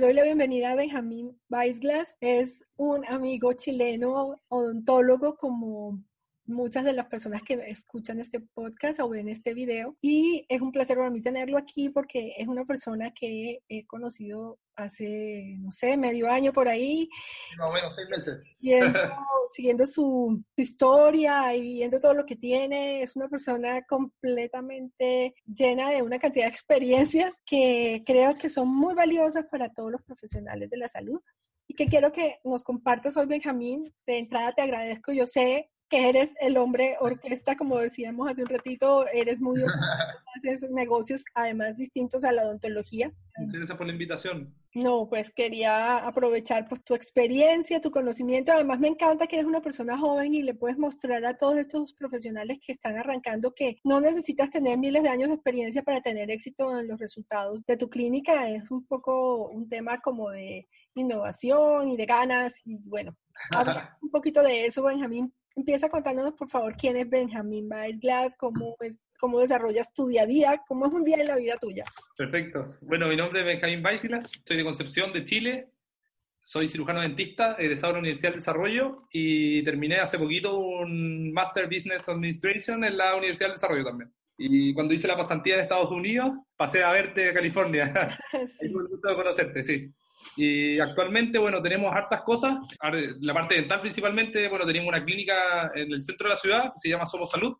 Doy la bienvenida a Benjamín Weisglas. Es un amigo chileno odontólogo como muchas de las personas que escuchan este podcast o ven este video. Y es un placer para mí tenerlo aquí porque es una persona que he conocido hace, no sé, medio año por ahí. Más o menos seis meses. Siguiendo, siguiendo su, su historia y viendo todo lo que tiene. Es una persona completamente llena de una cantidad de experiencias que creo que son muy valiosas para todos los profesionales de la salud y que quiero que nos compartas hoy, Benjamín. De entrada te agradezco. Yo sé que eres el hombre orquesta, como decíamos hace un ratito, eres muy haces negocios además distintos a la odontología. Gracias por la invitación. No, pues quería aprovechar pues tu experiencia, tu conocimiento. Además me encanta que eres una persona joven y le puedes mostrar a todos estos profesionales que están arrancando que no necesitas tener miles de años de experiencia para tener éxito en los resultados de tu clínica. Es un poco un tema como de innovación y de ganas y bueno, un poquito de eso, Benjamín. Empieza contándonos, por favor, quién es Benjamín Glass, cómo, es, cómo desarrollas tu día a día, cómo es un día en la vida tuya. Perfecto. Bueno, mi nombre es Benjamín Baisilas, soy de Concepción, de Chile. Soy cirujano dentista, egresado de la Universidad de Desarrollo y terminé hace poquito un Master Business Administration en la Universidad del Desarrollo también. Y cuando hice la pasantía en Estados Unidos, pasé a verte a California. Sí. Es un gusto de conocerte, sí. Y actualmente, bueno, tenemos hartas cosas. La parte dental principalmente, bueno, tenemos una clínica en el centro de la ciudad que se llama Somos Salud.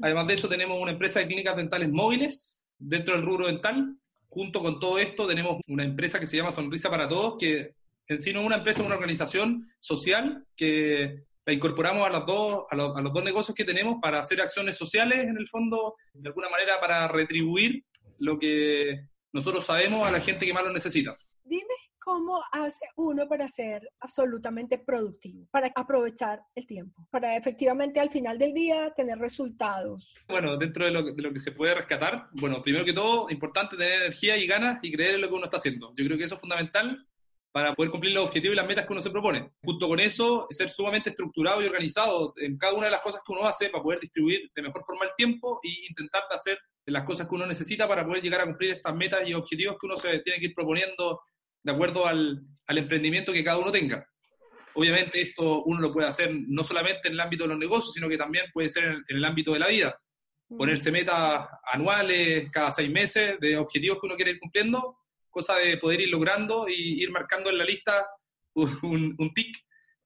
Además de eso, tenemos una empresa de clínicas dentales móviles dentro del rubro dental. Junto con todo esto, tenemos una empresa que se llama Sonrisa para Todos, que en sí no es una empresa, es una organización social que la incorporamos a los, dos, a los dos negocios que tenemos para hacer acciones sociales, en el fondo, de alguna manera para retribuir lo que nosotros sabemos a la gente que más lo necesita. Dime cómo hace uno para ser absolutamente productivo, para aprovechar el tiempo, para efectivamente al final del día tener resultados. Bueno, dentro de lo, de lo que se puede rescatar, bueno, primero que todo, importante tener energía y ganas y creer en lo que uno está haciendo. Yo creo que eso es fundamental para poder cumplir los objetivos y las metas que uno se propone. Junto con eso, ser sumamente estructurado y organizado en cada una de las cosas que uno hace para poder distribuir de mejor forma el tiempo e intentar hacer las cosas que uno necesita para poder llegar a cumplir estas metas y objetivos que uno se tiene que ir proponiendo de acuerdo al, al emprendimiento que cada uno tenga. Obviamente esto uno lo puede hacer no solamente en el ámbito de los negocios, sino que también puede ser en el, en el ámbito de la vida. Ponerse metas anuales, cada seis meses, de objetivos que uno quiere ir cumpliendo, cosa de poder ir logrando y ir marcando en la lista un, un tic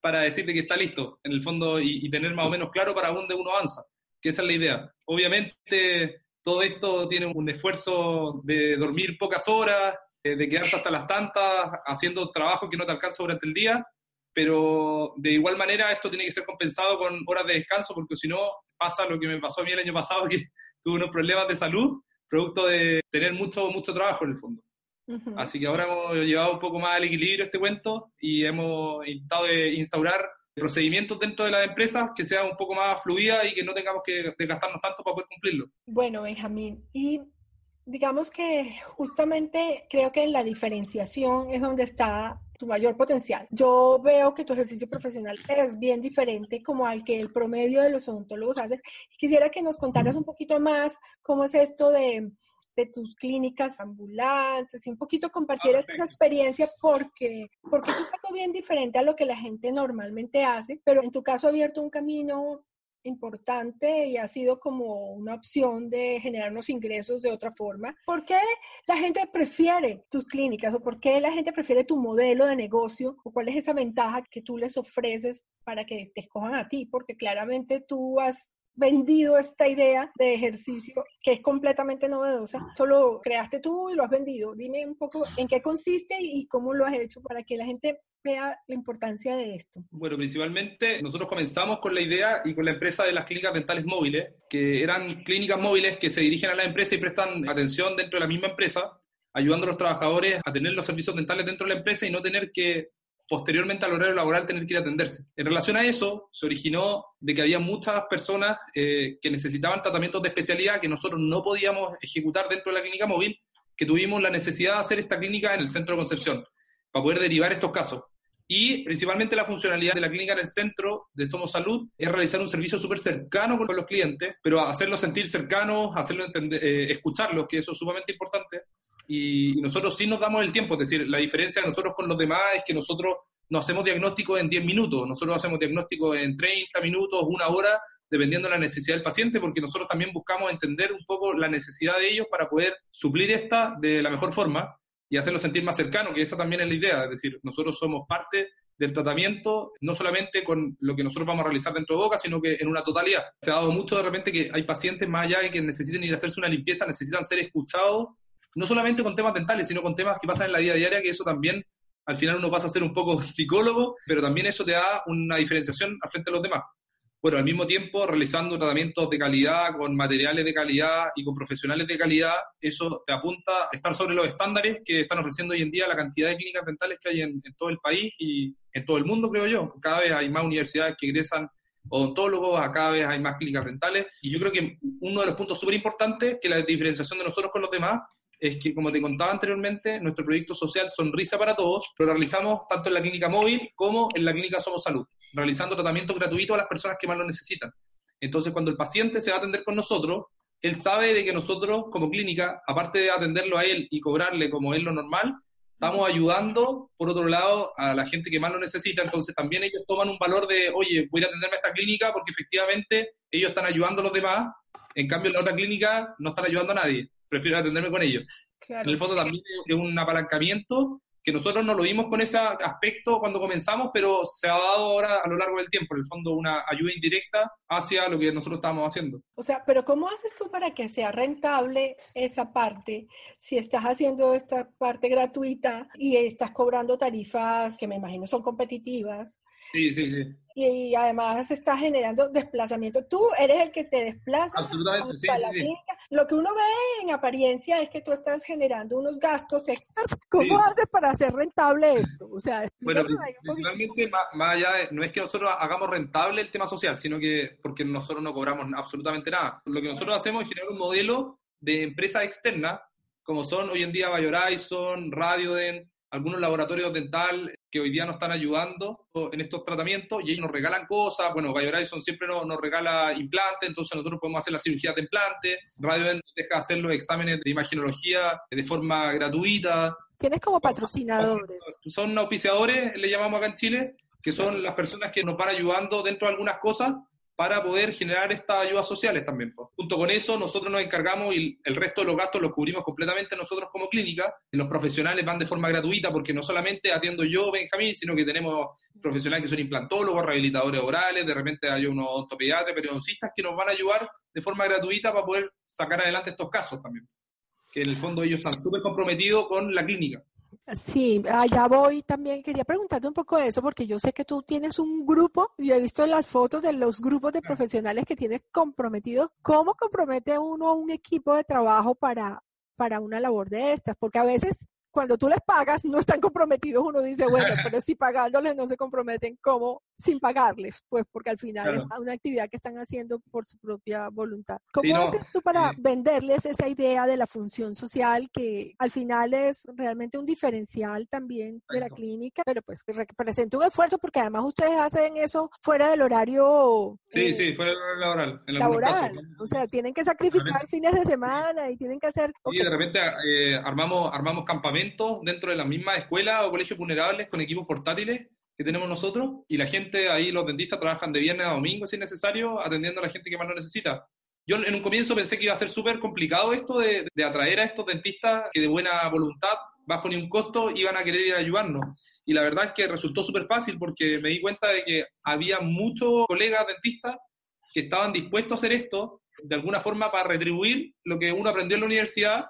para decirte que está listo, en el fondo, y, y tener más o menos claro para dónde uno avanza, que esa es la idea. Obviamente todo esto tiene un esfuerzo de dormir pocas horas, de quedarse hasta las tantas haciendo trabajo que no te alcanza durante el día, pero de igual manera esto tiene que ser compensado con horas de descanso, porque si no pasa lo que me pasó a mí el año pasado, que tuve unos problemas de salud, producto de tener mucho, mucho trabajo en el fondo. Así que ahora hemos llevado un poco más al equilibrio este cuento y hemos intentado de instaurar procedimientos dentro de la empresa que sea un poco más fluida y que no tengamos que desgastarnos tanto para poder cumplirlo. Bueno, Benjamín, y digamos que justamente creo que en la diferenciación es donde está tu mayor potencial. Yo veo que tu ejercicio profesional es bien diferente como al que el promedio de los odontólogos hace. Quisiera que nos contaras un poquito más cómo es esto de, de tus clínicas ambulantes y un poquito compartieras esa experiencia porque, porque es algo bien diferente a lo que la gente normalmente hace, pero en tu caso ha abierto un camino importante y ha sido como una opción de generar unos ingresos de otra forma. ¿Por qué la gente prefiere tus clínicas o por qué la gente prefiere tu modelo de negocio o cuál es esa ventaja que tú les ofreces para que te escojan a ti? Porque claramente tú has vendido esta idea de ejercicio que es completamente novedosa. Solo creaste tú y lo has vendido. Dime un poco en qué consiste y cómo lo has hecho para que la gente vea la importancia de esto. Bueno, principalmente nosotros comenzamos con la idea y con la empresa de las clínicas dentales móviles, que eran clínicas móviles que se dirigen a la empresa y prestan atención dentro de la misma empresa, ayudando a los trabajadores a tener los servicios dentales dentro de la empresa y no tener que posteriormente al horario laboral tener que ir a atenderse. En relación a eso, se originó de que había muchas personas eh, que necesitaban tratamientos de especialidad que nosotros no podíamos ejecutar dentro de la clínica móvil, que tuvimos la necesidad de hacer esta clínica en el centro de Concepción, para poder derivar estos casos. Y principalmente la funcionalidad de la clínica en el centro de Somos Salud es realizar un servicio súper cercano con los clientes, pero hacerlos sentir cercanos, hacerlos entender, eh, escucharlos, que eso es sumamente importante, y nosotros sí nos damos el tiempo, es decir, la diferencia de nosotros con los demás es que nosotros no hacemos diagnóstico en 10 minutos, nosotros hacemos diagnóstico en 30 minutos, una hora, dependiendo de la necesidad del paciente, porque nosotros también buscamos entender un poco la necesidad de ellos para poder suplir esta de la mejor forma y hacerlo sentir más cercano, que esa también es la idea, es decir, nosotros somos parte del tratamiento, no solamente con lo que nosotros vamos a realizar dentro de boca, sino que en una totalidad. Se ha dado mucho de repente que hay pacientes más allá de que necesiten ir a hacerse una limpieza, necesitan ser escuchados no solamente con temas dentales, sino con temas que pasan en la vida diaria, que eso también al final uno pasa a ser un poco psicólogo, pero también eso te da una diferenciación frente de los demás. Bueno, al mismo tiempo, realizando tratamientos de calidad, con materiales de calidad y con profesionales de calidad, eso te apunta a estar sobre los estándares que están ofreciendo hoy en día la cantidad de clínicas dentales que hay en, todo el país y en todo el mundo, creo yo. Cada vez hay más universidades que ingresan odontólogos, cada vez hay más clínicas dentales. Y yo creo que uno de los puntos súper importantes que la diferenciación de nosotros con los demás es que, como te contaba anteriormente, nuestro proyecto social Sonrisa para Todos lo realizamos tanto en la clínica móvil como en la clínica Somos Salud, realizando tratamientos gratuitos a las personas que más lo necesitan. Entonces, cuando el paciente se va a atender con nosotros, él sabe de que nosotros, como clínica, aparte de atenderlo a él y cobrarle como es lo normal, estamos ayudando, por otro lado, a la gente que más lo necesita. Entonces, también ellos toman un valor de, oye, voy a atenderme a esta clínica porque efectivamente ellos están ayudando a los demás. En cambio, en la otra clínica no están ayudando a nadie prefiero atenderme con ellos. En el fondo también es un apalancamiento que nosotros no lo vimos con ese aspecto cuando comenzamos, pero se ha dado ahora a lo largo del tiempo, en el fondo una ayuda indirecta hacia lo que nosotros estábamos haciendo. O sea, pero ¿cómo haces tú para que sea rentable esa parte? Si estás haciendo esta parte gratuita y estás cobrando tarifas que me imagino son competitivas, Sí, sí, sí. Y, además está generando desplazamiento. Tú eres el que te desplaza. Absolutamente, sí, sí, Lo que uno ve en apariencia es que tú estás generando unos gastos extras. ¿Cómo haces para hacer rentable esto? O sea, bueno, principalmente, más, más, allá de, no es que nosotros hagamos rentable el tema social, sino que porque nosotros no cobramos absolutamente nada. Lo que nosotros hacemos es generar un modelo de empresas externas, como son hoy en día Bayorizon, Radioden, algunos laboratorios dental que hoy día nos están ayudando en estos tratamientos y ellos nos regalan cosas. Bueno, Horizon siempre nos, nos, regala implantes, entonces nosotros podemos hacer la cirugía de implante. Radio nos deja hacer los exámenes de imaginología de forma gratuita. Tienes como patrocinadores. Son auspiciadores, le llamamos acá en Chile, que son las personas que nos van ayudando dentro de algunas cosas para poder generar estas ayudas sociales también. Junto con eso, nosotros nos encargamos y el resto de los gastos los cubrimos completamente nosotros como clínica. Los profesionales van de forma gratuita porque no solamente atiendo yo, Benjamín, sino que tenemos profesionales que son implantólogos, rehabilitadores orales, de repente hay unos ortopediatras, periodoncistas que nos van a ayudar de forma gratuita para poder sacar adelante estos casos también. Que en el fondo ellos están súper comprometidos con la clínica. Sí, allá voy también. Quería preguntarte un poco de eso, porque yo sé que tú tienes un grupo, yo he visto las fotos de los grupos de profesionales que tienes comprometidos. ¿Cómo compromete uno a un equipo de trabajo para, para una labor de estas? Porque a veces cuando tú les pagas no están comprometidos, uno dice, bueno, pero si pagándoles no se comprometen, ¿cómo sin pagarles? Pues porque al final es una actividad que están haciendo por su propia voluntad. ¿Cómo haces tú para venderles esa idea de la función social que al final es realmente un diferencial también de la clínica, pero pues que representa un esfuerzo porque además ustedes hacen eso fuera del horario. Sí, eh, sí, fuera del horario laboral. En laboral. O sea, tienen que sacrificar fines de semana y tienen que hacer... Y de repente eh, armamos, armamos campamentos dentro de la misma escuela o colegios vulnerables con equipos portátiles que tenemos nosotros y la gente ahí, los dentistas trabajan de viernes a domingo si es necesario, atendiendo a la gente que más lo necesita. Yo en un comienzo pensé que iba a ser súper complicado esto de, de, atraer a estos dentistas que de buena voluntad, bajo ni un costo, iban a querer ir a ayudarnos. Y la verdad es que resultó súper fácil porque me di cuenta de que había muchos colegas dentistas que estaban dispuestos a hacer esto de alguna forma para retribuir lo que uno aprendió en la universidad,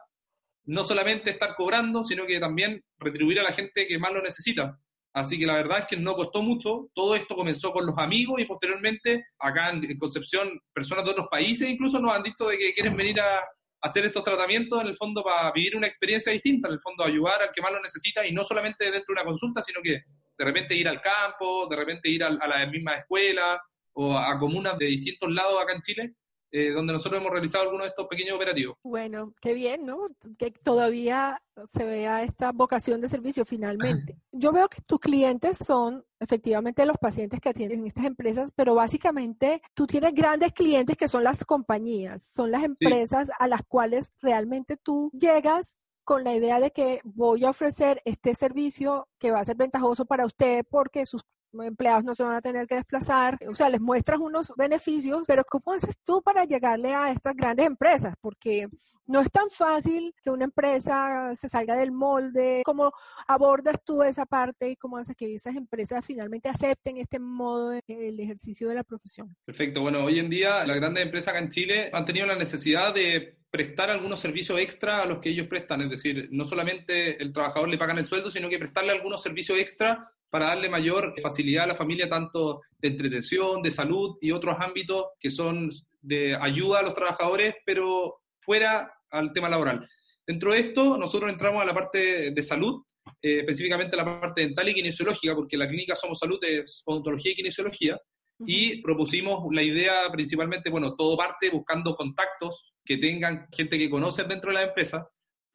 no solamente estar cobrando, sino que también retribuir a la gente que más lo necesita. Así que la verdad es que no costó mucho. Todo esto comenzó con los amigos y posteriormente acá en, Concepción personas de otros países incluso nos han dicho de que quieren venir a, hacer estos tratamientos en el fondo para vivir una experiencia distinta, en el fondo ayudar al que más lo necesita y no solamente dentro de una consulta, sino que de repente ir al campo, de repente ir a, la misma escuela o a comunas de distintos lados acá en Chile eh, donde nosotros hemos realizado algunos de estos pequeños operativos. Bueno, qué bien, ¿no? Que todavía se vea esta vocación de servicio finalmente. Yo veo que tus clientes son efectivamente los pacientes que atienden en estas empresas, pero básicamente tú tienes grandes clientes que son las compañías, son las empresas a las cuales realmente tú llegas con la idea de que voy a ofrecer este servicio que va a ser ventajoso para usted porque sus empleados no se van a tener que desplazar, o sea, les muestras unos beneficios, pero ¿cómo haces tú para llegarle a estas grandes empresas? Porque no es tan fácil que una empresa se salga del molde. ¿Cómo abordas tú esa parte y cómo haces que esas empresas finalmente acepten este modo del ejercicio de la profesión? Perfecto. Bueno, hoy en día las grandes empresas en Chile han tenido la necesidad de prestar algunos servicios extra a los que ellos prestan. Es decir, no solamente el trabajador le pagan el sueldo, sino que prestarle algunos servicios extra para darle mayor facilidad a la familia, tanto de entretención, de salud y otros ámbitos que son de ayuda a los trabajadores, pero fuera al tema laboral. Dentro de esto, nosotros entramos a la parte de salud, eh, específicamente la parte dental y kinesiológica, porque la clínica Somos Salud es odontología y kinesiología, y propusimos la idea principalmente, bueno, todo parte buscando contactos que tengan gente que conocen dentro de la empresa,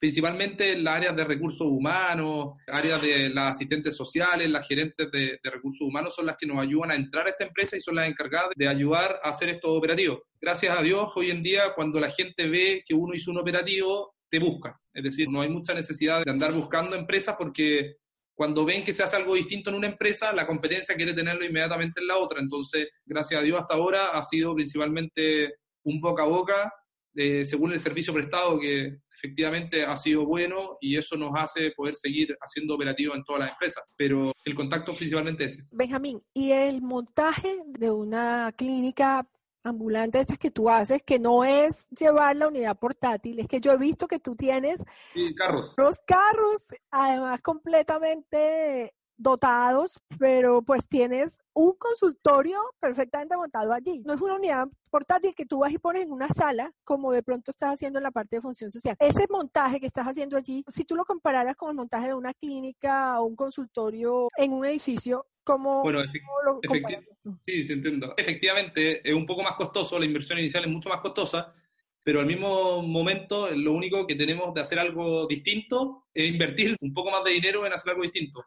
principalmente en las áreas de recursos humanos, áreas de las asistentes sociales, las gerentes de, recursos humanos son las que nos ayudan a entrar a esta empresa y son las encargadas de ayudar a hacer estos operativos. Gracias a Dios, hoy en día, cuando la gente ve que uno hizo un operativo, te busca. Es decir, no hay mucha necesidad de andar buscando empresas porque cuando ven que se hace algo distinto en una empresa, la competencia quiere tenerlo inmediatamente en la otra. Entonces, gracias a Dios, hasta ahora ha sido principalmente un boca a boca, eh, según el servicio prestado que efectivamente ha sido bueno y eso nos hace poder seguir haciendo operativos en todas las empresas. Pero el contacto principalmente es ese. Benjamín, ¿y el montaje de una clínica ambulante estas que tú haces, que no es llevar la unidad portátil, es que yo he visto que tú tienes carros. los carros, además completamente dotados, pero pues tienes un consultorio perfectamente montado allí. No es una unidad portátil que tú vas y pones en una sala, como de pronto estás haciendo en la parte de función social. Ese montaje que estás haciendo allí, si tú lo compararas con el montaje de una clínica o un consultorio en un edificio, ¿cómo, bueno, lo Sí, sí, entiendo. Efectivamente, es un poco más costoso, la inversión inicial es mucho más costosa, pero al mismo momento lo único que tenemos de hacer algo distinto es invertir un poco más de dinero en hacer algo distinto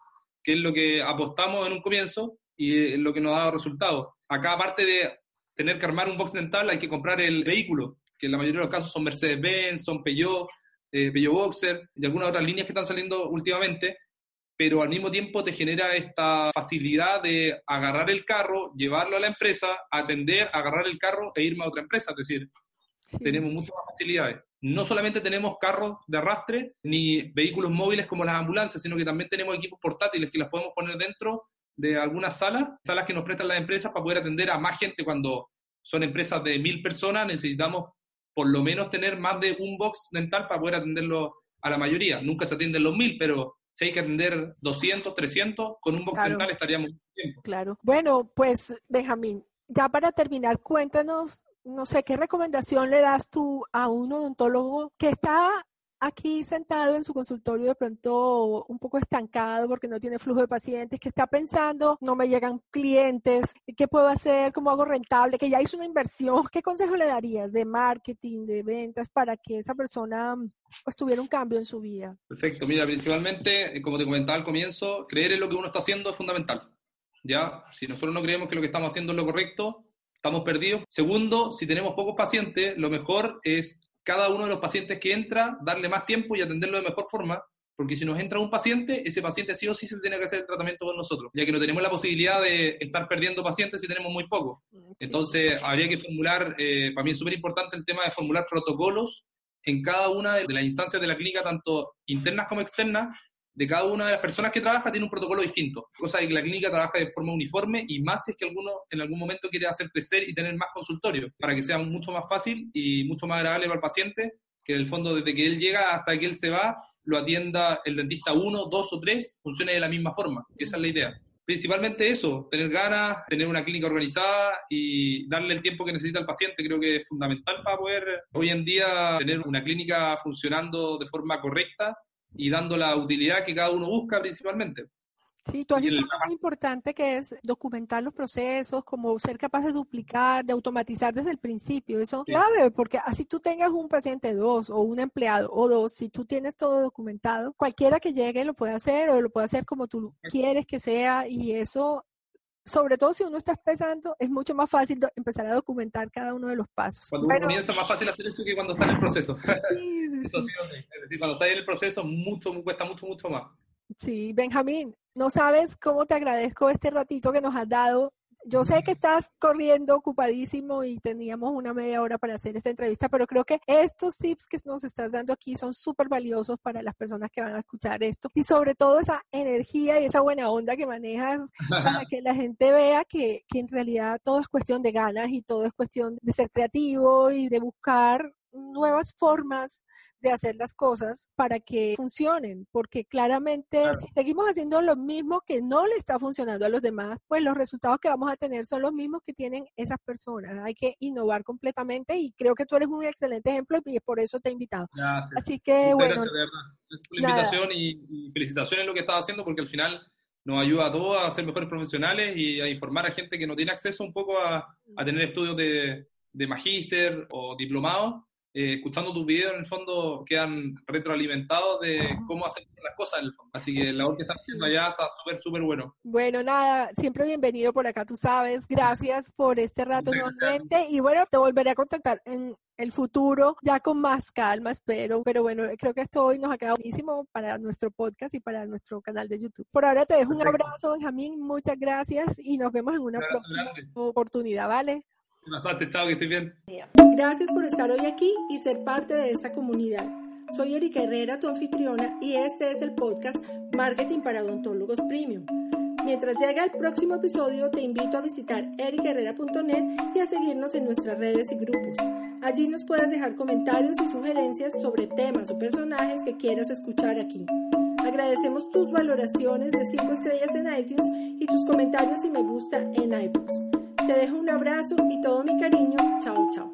que es lo que apostamos en un comienzo y es lo que nos ha dado resultados. Acá, aparte de tener que armar un box dental, hay que comprar el vehículo, que en la mayoría de los casos son Mercedes-Benz, son Peugeot, eh, Peugeot Boxer y algunas otras líneas que están saliendo últimamente, pero al mismo tiempo te genera esta facilidad de agarrar el carro, llevarlo a la empresa, atender, agarrar el carro e irme a otra empresa. Es decir, tenemos muchas más facilidades no solamente tenemos carros de arrastre ni vehículos móviles como las ambulancias, sino que también tenemos equipos portátiles que las podemos poner dentro de algunas salas, salas que nos prestan las empresas para poder atender a más gente cuando son empresas de mil personas, necesitamos por lo menos tener más de un box dental para poder atenderlo a la mayoría. Nunca se atienden los mil, pero si hay que atender 200, 300, con un box dental estaríamos. Claro. Bueno, pues Benjamín, ya para terminar, cuéntanos no sé, ¿qué recomendación le das tú a un odontólogo que está aquí sentado en su consultorio de pronto un poco estancado porque no tiene flujo de pacientes, que está pensando, no me llegan clientes, ¿qué puedo hacer? ¿Cómo hago rentable? Que ya hizo una inversión. ¿Qué consejo le darías de marketing, de ventas para que esa persona pues tuviera un cambio en su vida? Perfecto. Mira, principalmente, eh, como te comentaba al comienzo, creer en lo que uno está haciendo es fundamental. ¿Ya? Si nosotros no creemos que lo que estamos haciendo es lo correcto, estamos perdidos. Segundo, si tenemos pocos pacientes, lo mejor es cada uno de los pacientes que entra, darle más tiempo y atenderlo de mejor forma, porque si nos entra un paciente, ese paciente sí o sí se tiene que hacer el tratamiento con nosotros, ya que no tenemos la posibilidad de estar perdiendo pacientes si tenemos muy pocos. Entonces, habría que formular, eh, para mí es súper importante el tema de formular protocolos en cada una de las instancias de la clínica, tanto internas como externas, de cada una de las personas que trabaja tiene un protocolo distinto, cosa de que la clínica trabaja de forma uniforme y más es que alguno en algún momento quiere hacer crecer y tener más consultorios, para que sea mucho más fácil y mucho más agradable para el paciente, que en el fondo desde que él llega hasta que él se va, lo atienda el dentista uno, dos o tres, funcione de la misma forma. Esa es la idea. Principalmente eso, tener ganas, tener una clínica organizada y darle el tiempo que necesita el paciente, creo que es fundamental para poder hoy en día tener una clínica funcionando de forma correcta y dando la utilidad que cada uno busca principalmente. Sí, tú has dicho algo muy importante que es documentar los procesos, como ser capaz de duplicar, de automatizar desde el principio. Eso es clave, porque así tú tengas un paciente dos o un empleado o dos, si tú tienes todo documentado, cualquiera que llegue lo puede hacer o lo puede hacer como tú quieres que sea y eso sobre todo si uno está empezando, es mucho más fácil empezar a documentar cada uno de los pasos. Cuando uno comienza es más fácil hacer eso que cuando está en el proceso. Sí, sí, sí. Es decir, cuando está en el proceso, mucho, cuesta mucho, mucho más. Sí, Benjamín, no sabes cómo te agradezco este ratito que nos has dado. Yo sé que estás corriendo ocupadísimo y teníamos una media hora para hacer esta entrevista, pero creo que estos tips que nos estás dando aquí son súper valiosos para las personas que van a escuchar esto. Y sobre todo esa energía y esa buena onda que manejas para que la gente vea que, que en realidad todo es cuestión de ganas y todo es cuestión de ser creativo y de buscar nuevas formas de hacer las cosas para que funcionen, porque claramente si seguimos haciendo lo mismo que no le está funcionando a los demás, pues los resultados que vamos a tener son los mismos que tienen esas personas. Hay que innovar completamente y creo que tú eres un excelente ejemplo y por eso te he invitado. Así que bueno. Gracias, de verdad. la invitación y, felicitaciones en lo que estás haciendo porque al final nos ayuda a todos a ser mejores profesionales y a informar a gente que no tiene acceso un poco a, a tener estudios de, de magíster o diplomado eh, escuchando tus videos, en el fondo quedan retroalimentados de cómo hacer las cosas en el fondo. Así que la voz que estás haciendo allá está súper, súper bueno. Bueno, nada, siempre bienvenido por acá, tú sabes. Gracias por este rato nuevamente. Y bueno, te volveré a contactar en el futuro, ya con más calma, espero. Pero bueno, creo que esto hoy nos ha quedado buenísimo para nuestro podcast y para nuestro canal de YouTube. Por ahora te dejo un abrazo, Benjamín. Muchas gracias y nos vemos en una próxima oportunidad, ¿vale? Gracias por estar hoy aquí y ser parte de esta comunidad. Soy Erika Herrera, tu anfitriona, y este es el podcast Marketing para Odontólogos Premium. Mientras llega el próximo episodio, te invito a visitar ericherrera.net y a seguirnos en nuestras redes y grupos. Allí nos puedes dejar comentarios y sugerencias sobre temas o personajes que quieras escuchar aquí. Agradecemos tus valoraciones de 5 estrellas en iTunes y tus comentarios y me gusta en iBooks. Te dejo un abrazo y todo mi cariño. Chao, chao.